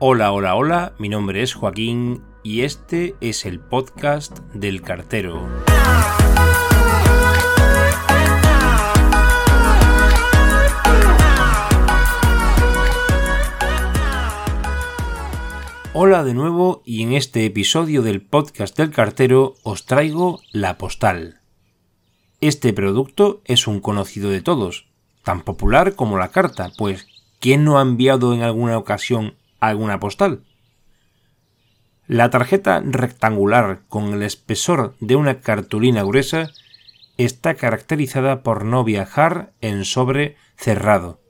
Hola, hola, hola, mi nombre es Joaquín y este es el podcast del cartero. Hola de nuevo y en este episodio del podcast del cartero os traigo la postal. Este producto es un conocido de todos, tan popular como la carta, pues ¿quién no ha enviado en alguna ocasión alguna postal? La tarjeta rectangular con el espesor de una cartulina gruesa está caracterizada por no viajar en sobre cerrado,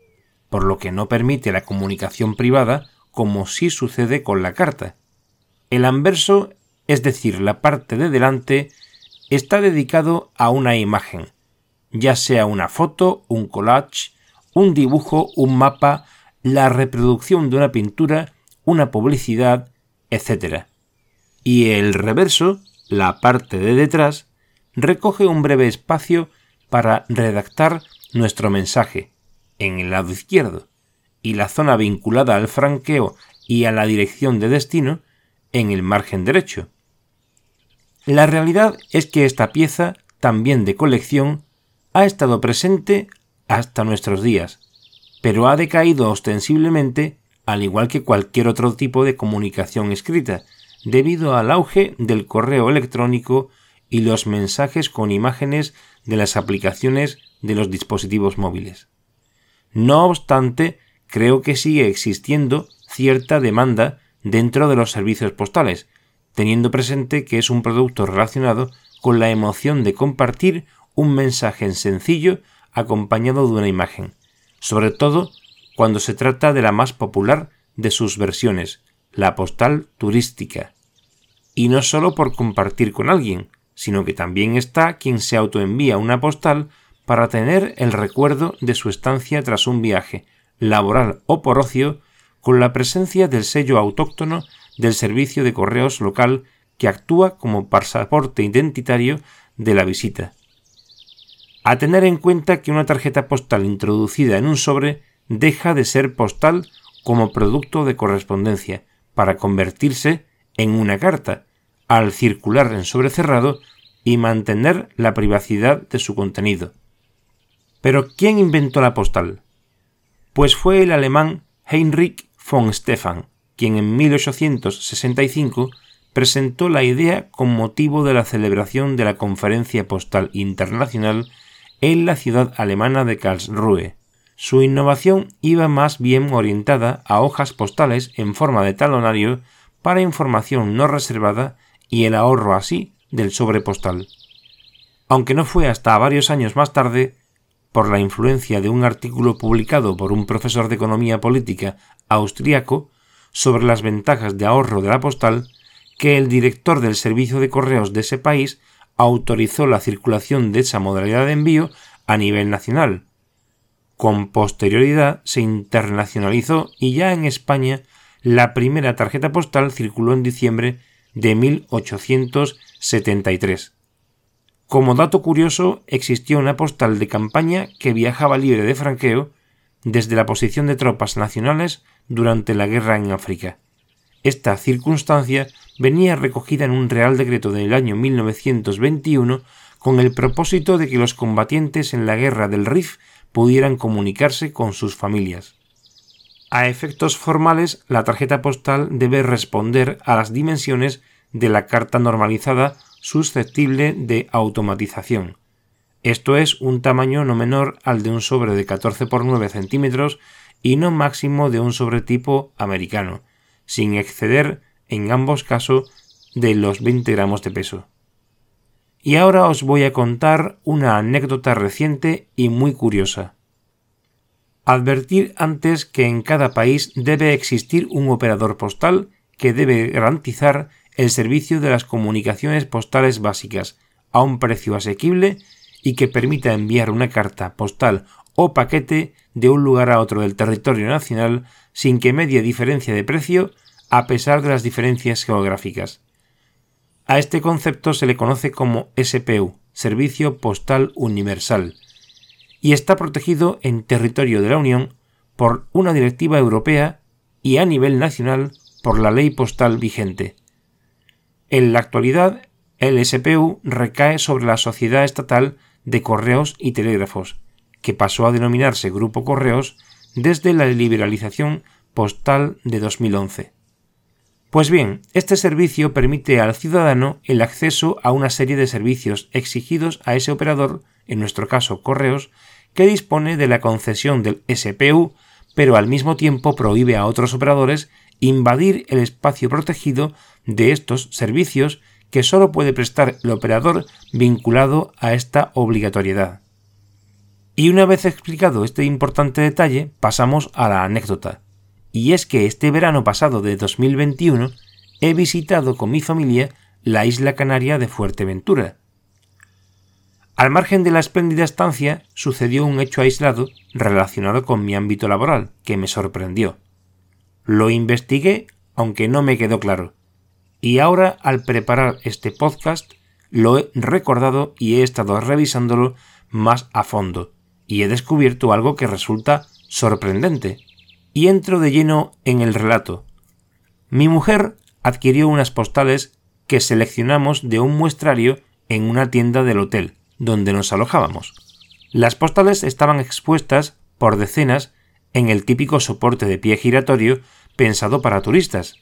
por lo que no permite la comunicación privada como sí sucede con la carta. El anverso, es decir, la parte de delante, está dedicado a una imagen, ya sea una foto, un collage, un dibujo, un mapa, la reproducción de una pintura, una publicidad, etc. Y el reverso, la parte de detrás, recoge un breve espacio para redactar nuestro mensaje en el lado izquierdo y la zona vinculada al franqueo y a la dirección de destino en el margen derecho. La realidad es que esta pieza, también de colección, ha estado presente hasta nuestros días, pero ha decaído ostensiblemente al igual que cualquier otro tipo de comunicación escrita, debido al auge del correo electrónico y los mensajes con imágenes de las aplicaciones de los dispositivos móviles. No obstante, creo que sigue existiendo cierta demanda dentro de los servicios postales, teniendo presente que es un producto relacionado con la emoción de compartir un mensaje sencillo acompañado de una imagen, sobre todo cuando se trata de la más popular de sus versiones, la postal turística. Y no solo por compartir con alguien, sino que también está quien se autoenvía una postal para tener el recuerdo de su estancia tras un viaje, laboral o por ocio, con la presencia del sello autóctono del servicio de correos local que actúa como pasaporte identitario de la visita. A tener en cuenta que una tarjeta postal introducida en un sobre deja de ser postal como producto de correspondencia para convertirse en una carta, al circular en sobre cerrado y mantener la privacidad de su contenido. Pero ¿quién inventó la postal? Pues fue el alemán Heinrich von Stefan, quien en 1865 presentó la idea con motivo de la celebración de la Conferencia Postal Internacional en la ciudad alemana de Karlsruhe. Su innovación iba más bien orientada a hojas postales en forma de talonario para información no reservada y el ahorro así del sobre postal. Aunque no fue hasta varios años más tarde, por la influencia de un artículo publicado por un profesor de economía política austriaco sobre las ventajas de ahorro de la postal, que el director del servicio de correos de ese país autorizó la circulación de esa modalidad de envío a nivel nacional, con posterioridad se internacionalizó y ya en España la primera tarjeta postal circuló en diciembre de 1873. Como dato curioso, existió una postal de campaña que viajaba libre de franqueo desde la posición de tropas nacionales durante la guerra en África. Esta circunstancia venía recogida en un Real Decreto del año 1921 con el propósito de que los combatientes en la guerra del Rif pudieran comunicarse con sus familias. A efectos formales, la tarjeta postal debe responder a las dimensiones de la carta normalizada susceptible de automatización. Esto es un tamaño no menor al de un sobre de 14 por 9 centímetros y no máximo de un sobre tipo americano, sin exceder en ambos casos de los 20 gramos de peso. Y ahora os voy a contar una anécdota reciente y muy curiosa. Advertir antes que en cada país debe existir un operador postal que debe garantizar el servicio de las comunicaciones postales básicas a un precio asequible y que permita enviar una carta postal o paquete de un lugar a otro del territorio nacional sin que medie diferencia de precio a pesar de las diferencias geográficas. A este concepto se le conoce como SPU, Servicio Postal Universal, y está protegido en territorio de la Unión por una directiva europea y a nivel nacional por la ley postal vigente. En la actualidad, el SPU recae sobre la Sociedad Estatal de Correos y Telégrafos, que pasó a denominarse Grupo Correos desde la liberalización postal de 2011. Pues bien, este servicio permite al ciudadano el acceso a una serie de servicios exigidos a ese operador, en nuestro caso Correos, que dispone de la concesión del SPU, pero al mismo tiempo prohíbe a otros operadores invadir el espacio protegido de estos servicios que sólo puede prestar el operador vinculado a esta obligatoriedad. Y una vez explicado este importante detalle, pasamos a la anécdota. Y es que este verano pasado de 2021 he visitado con mi familia la isla canaria de Fuerteventura. Al margen de la espléndida estancia sucedió un hecho aislado relacionado con mi ámbito laboral que me sorprendió. Lo investigué, aunque no me quedó claro. Y ahora, al preparar este podcast, lo he recordado y he estado revisándolo más a fondo, y he descubierto algo que resulta sorprendente. Y entro de lleno en el relato. Mi mujer adquirió unas postales que seleccionamos de un muestrario en una tienda del hotel, donde nos alojábamos. Las postales estaban expuestas por decenas en el típico soporte de pie giratorio pensado para turistas,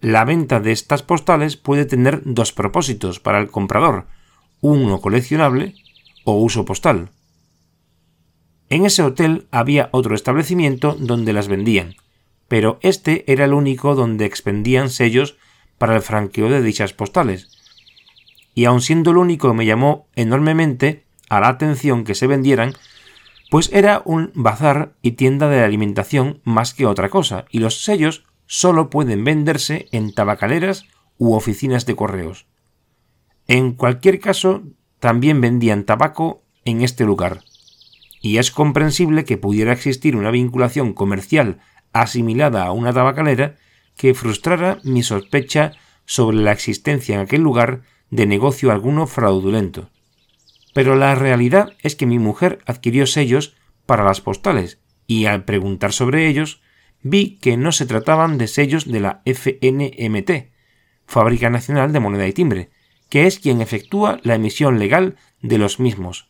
la venta de estas postales puede tener dos propósitos para el comprador, uno coleccionable o uso postal. En ese hotel había otro establecimiento donde las vendían, pero este era el único donde expendían sellos para el franqueo de dichas postales. Y aun siendo el único me llamó enormemente a la atención que se vendieran, pues era un bazar y tienda de alimentación más que otra cosa, y los sellos solo pueden venderse en tabacaleras u oficinas de correos. En cualquier caso, también vendían tabaco en este lugar, y es comprensible que pudiera existir una vinculación comercial asimilada a una tabacalera que frustrara mi sospecha sobre la existencia en aquel lugar de negocio alguno fraudulento. Pero la realidad es que mi mujer adquirió sellos para las postales, y al preguntar sobre ellos, vi que no se trataban de sellos de la FNMT, Fábrica Nacional de Moneda y Timbre, que es quien efectúa la emisión legal de los mismos.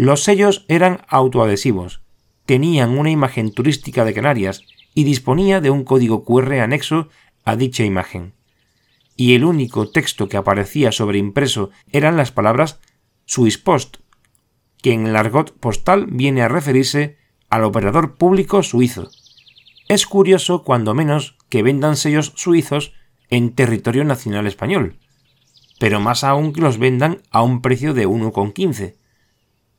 Los sellos eran autoadhesivos, tenían una imagen turística de Canarias y disponía de un código QR anexo a dicha imagen. Y el único texto que aparecía sobreimpreso eran las palabras Swisspost, que en el argot postal viene a referirse al operador público suizo. Es curioso, cuando menos, que vendan sellos suizos en territorio nacional español, pero más aún que los vendan a un precio de 1,15,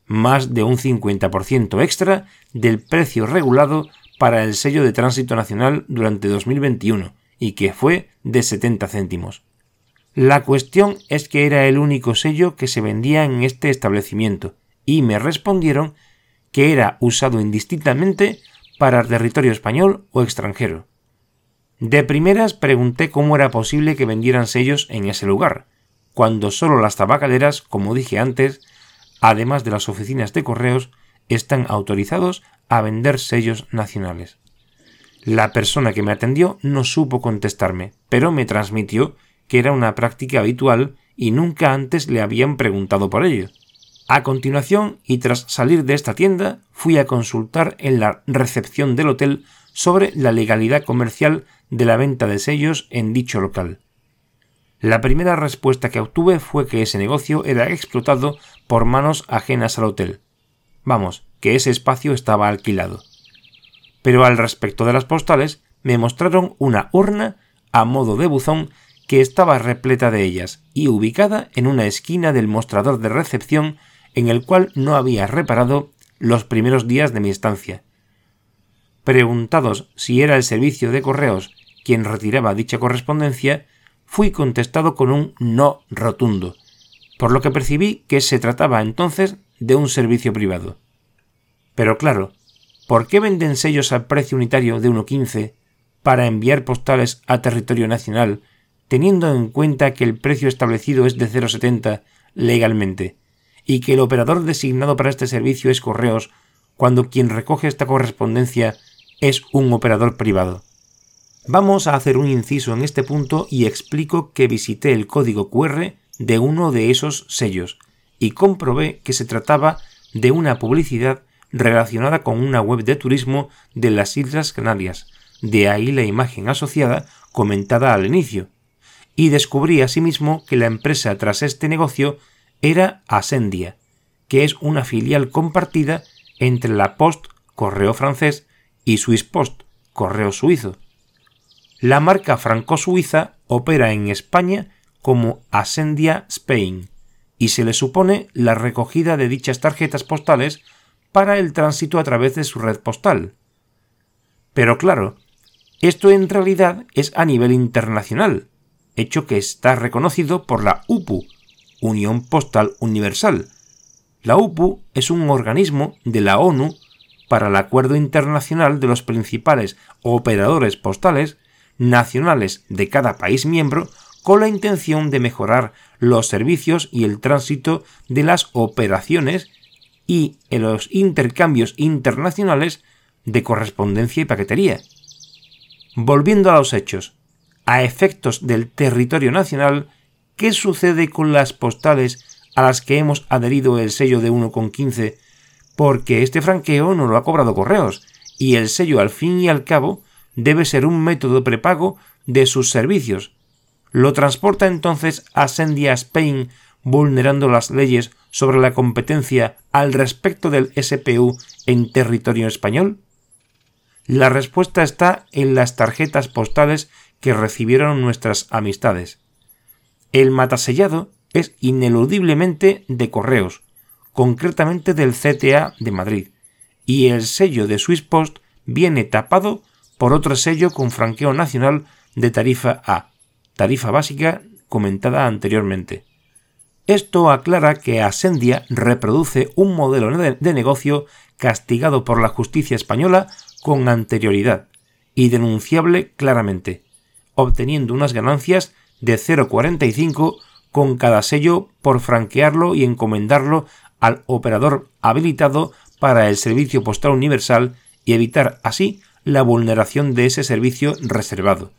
más de un 50% extra del precio regulado para el sello de tránsito nacional durante 2021, y que fue de 70 céntimos. La cuestión es que era el único sello que se vendía en este establecimiento, y me respondieron que era usado indistintamente para territorio español o extranjero. De primeras pregunté cómo era posible que vendieran sellos en ese lugar, cuando solo las tabacaleras, como dije antes, además de las oficinas de correos, están autorizados a vender sellos nacionales. La persona que me atendió no supo contestarme, pero me transmitió que era una práctica habitual y nunca antes le habían preguntado por ello. A continuación, y tras salir de esta tienda, fui a consultar en la recepción del hotel sobre la legalidad comercial de la venta de sellos en dicho local. La primera respuesta que obtuve fue que ese negocio era explotado por manos ajenas al hotel. Vamos, que ese espacio estaba alquilado. Pero al respecto de las postales, me mostraron una urna a modo de buzón que estaba repleta de ellas y ubicada en una esquina del mostrador de recepción en el cual no había reparado los primeros días de mi estancia. Preguntados si era el servicio de correos quien retiraba dicha correspondencia, fui contestado con un no rotundo, por lo que percibí que se trataba entonces de un servicio privado. Pero claro, ¿por qué venden sellos al precio unitario de 1,15 para enviar postales a territorio nacional, teniendo en cuenta que el precio establecido es de 0,70 legalmente? y que el operador designado para este servicio es Correos, cuando quien recoge esta correspondencia es un operador privado. Vamos a hacer un inciso en este punto y explico que visité el código QR de uno de esos sellos y comprobé que se trataba de una publicidad relacionada con una web de turismo de las Islas Canarias, de ahí la imagen asociada comentada al inicio, y descubrí asimismo que la empresa tras este negocio era Asendia, que es una filial compartida entre la Post, correo francés, y Swiss Post, correo suizo. La marca franco-suiza opera en España como Asendia Spain y se le supone la recogida de dichas tarjetas postales para el tránsito a través de su red postal. Pero claro, esto en realidad es a nivel internacional, hecho que está reconocido por la UPU, Unión Postal Universal. La UPU es un organismo de la ONU para el Acuerdo Internacional de los principales operadores postales nacionales de cada país miembro con la intención de mejorar los servicios y el tránsito de las operaciones y en los intercambios internacionales de correspondencia y paquetería. Volviendo a los hechos, a efectos del territorio nacional, ¿qué sucede con las postales a las que hemos adherido el sello de 1,15? Porque este franqueo no lo ha cobrado correos, y el sello al fin y al cabo debe ser un método prepago de sus servicios. ¿Lo transporta entonces a Sendia Spain vulnerando las leyes sobre la competencia al respecto del SPU en territorio español? La respuesta está en las tarjetas postales que recibieron nuestras amistades. El matasellado es ineludiblemente de correos, concretamente del CTA de Madrid, y el sello de Swiss Post viene tapado por otro sello con franqueo nacional de tarifa A, tarifa básica comentada anteriormente. Esto aclara que Asendia reproduce un modelo de negocio castigado por la justicia española con anterioridad y denunciable claramente, obteniendo unas ganancias de 0,45 con cada sello por franquearlo y encomendarlo al operador habilitado para el servicio postal universal y evitar así la vulneración de ese servicio reservado,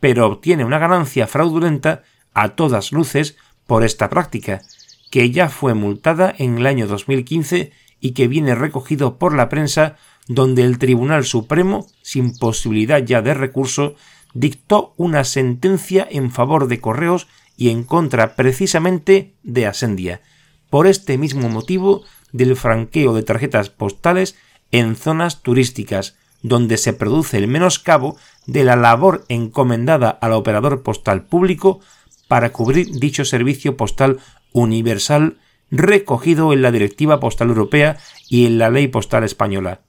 pero obtiene una ganancia fraudulenta a todas luces por esta práctica, que ya fue multada en el año 2015 y que viene recogido por la prensa donde el Tribunal Supremo, sin posibilidad ya de recurso, dictó una sentencia en favor de Correos y en contra precisamente de Asendia, por este mismo motivo del franqueo de tarjetas postales en zonas turísticas, donde se produce el menoscabo de la labor encomendada al operador postal público para cubrir dicho servicio postal universal recogido en la Directiva Postal Europea y en la Ley Postal Española.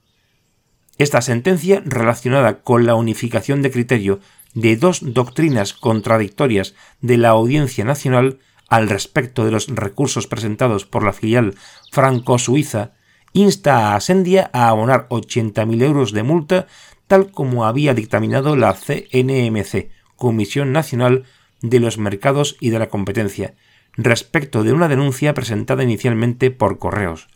Esta sentencia, relacionada con la unificación de criterio de dos doctrinas contradictorias de la Audiencia Nacional al respecto de los recursos presentados por la filial franco-suiza, insta a Asendia a abonar 80.000 euros de multa, tal como había dictaminado la CNMC, Comisión Nacional de los Mercados y de la Competencia, respecto de una denuncia presentada inicialmente por correos.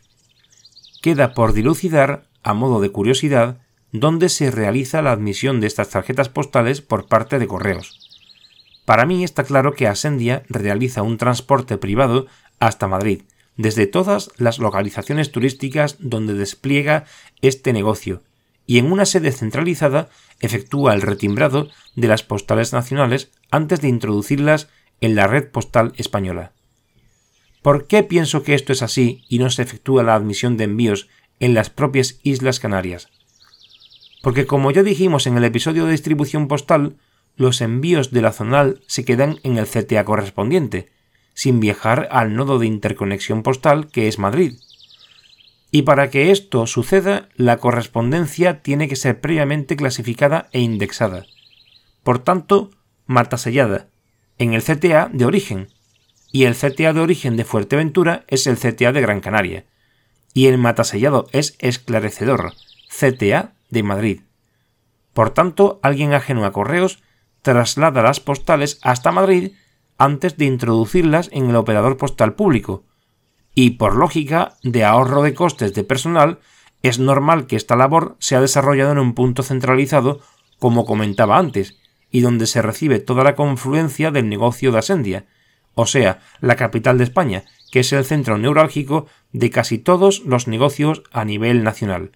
Queda por dilucidar a modo de curiosidad, dónde se realiza la admisión de estas tarjetas postales por parte de correos. Para mí está claro que Asendia realiza un transporte privado hasta Madrid, desde todas las localizaciones turísticas donde despliega este negocio, y en una sede centralizada efectúa el retimbrado de las postales nacionales antes de introducirlas en la red postal española. ¿Por qué pienso que esto es así y no se efectúa la admisión de envíos en las propias Islas Canarias. Porque como ya dijimos en el episodio de distribución postal, los envíos de la zonal se quedan en el CTA correspondiente, sin viajar al nodo de interconexión postal que es Madrid. Y para que esto suceda, la correspondencia tiene que ser previamente clasificada e indexada. Por tanto, sellada en el CTA de origen, y el CTA de origen de Fuerteventura es el CTA de Gran Canaria y el matasellado es esclarecedor, CTA de Madrid. Por tanto, alguien ajeno a correos traslada las postales hasta Madrid antes de introducirlas en el operador postal público, y por lógica de ahorro de costes de personal, es normal que esta labor sea desarrollada en un punto centralizado, como comentaba antes, y donde se recibe toda la confluencia del negocio de Asendia, o sea, la capital de España, que es el centro neurálgico de casi todos los negocios a nivel nacional.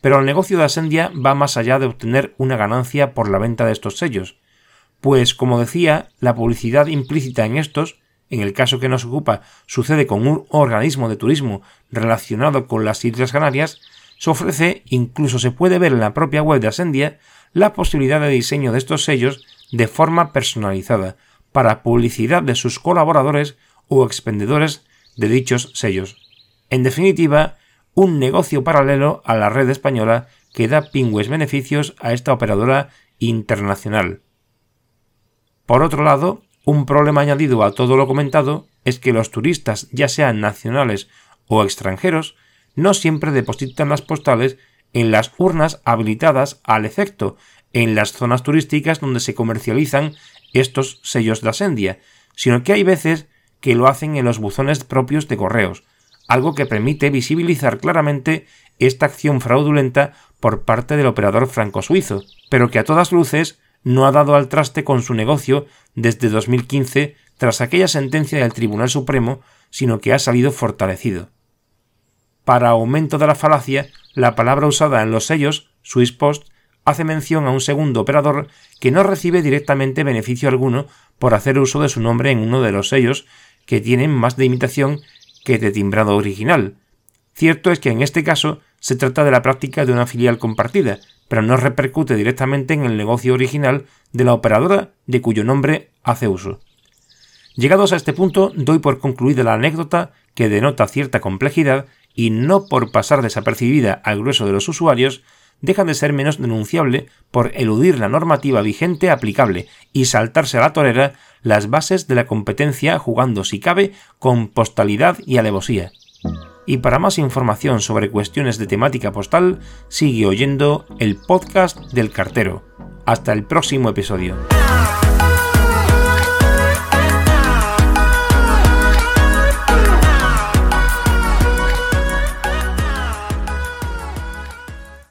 Pero el negocio de Asendia va más allá de obtener una ganancia por la venta de estos sellos, pues, como decía, la publicidad implícita en estos, en el caso que nos ocupa, sucede con un organismo de turismo relacionado con las Islas Canarias, se ofrece, incluso se puede ver en la propia web de Asendia, la posibilidad de diseño de estos sellos de forma personalizada, para publicidad de sus colaboradores o expendedores de dichos sellos. En definitiva, un negocio paralelo a la red española que da pingües beneficios a esta operadora internacional. Por otro lado, un problema añadido a todo lo comentado es que los turistas, ya sean nacionales o extranjeros, no siempre depositan las postales en las urnas habilitadas al efecto en las zonas turísticas donde se comercializan estos sellos de Asendia, sino que hay veces que lo hacen en los buzones propios de correos, algo que permite visibilizar claramente esta acción fraudulenta por parte del operador franco-suizo, pero que a todas luces no ha dado al traste con su negocio desde 2015 tras aquella sentencia del Tribunal Supremo, sino que ha salido fortalecido. Para aumento de la falacia, la palabra usada en los sellos, Swiss Post, hace mención a un segundo operador que no recibe directamente beneficio alguno por hacer uso de su nombre en uno de los sellos que tienen más de imitación que de timbrado original. Cierto es que en este caso se trata de la práctica de una filial compartida, pero no repercute directamente en el negocio original de la operadora de cuyo nombre hace uso. Llegados a este punto, doy por concluida la anécdota que denota cierta complejidad y no por pasar desapercibida al grueso de los usuarios, deja de ser menos denunciable por eludir la normativa vigente aplicable y saltarse a la torera las bases de la competencia jugando, si cabe, con postalidad y alevosía. Y para más información sobre cuestiones de temática postal, sigue oyendo el podcast del cartero. Hasta el próximo episodio.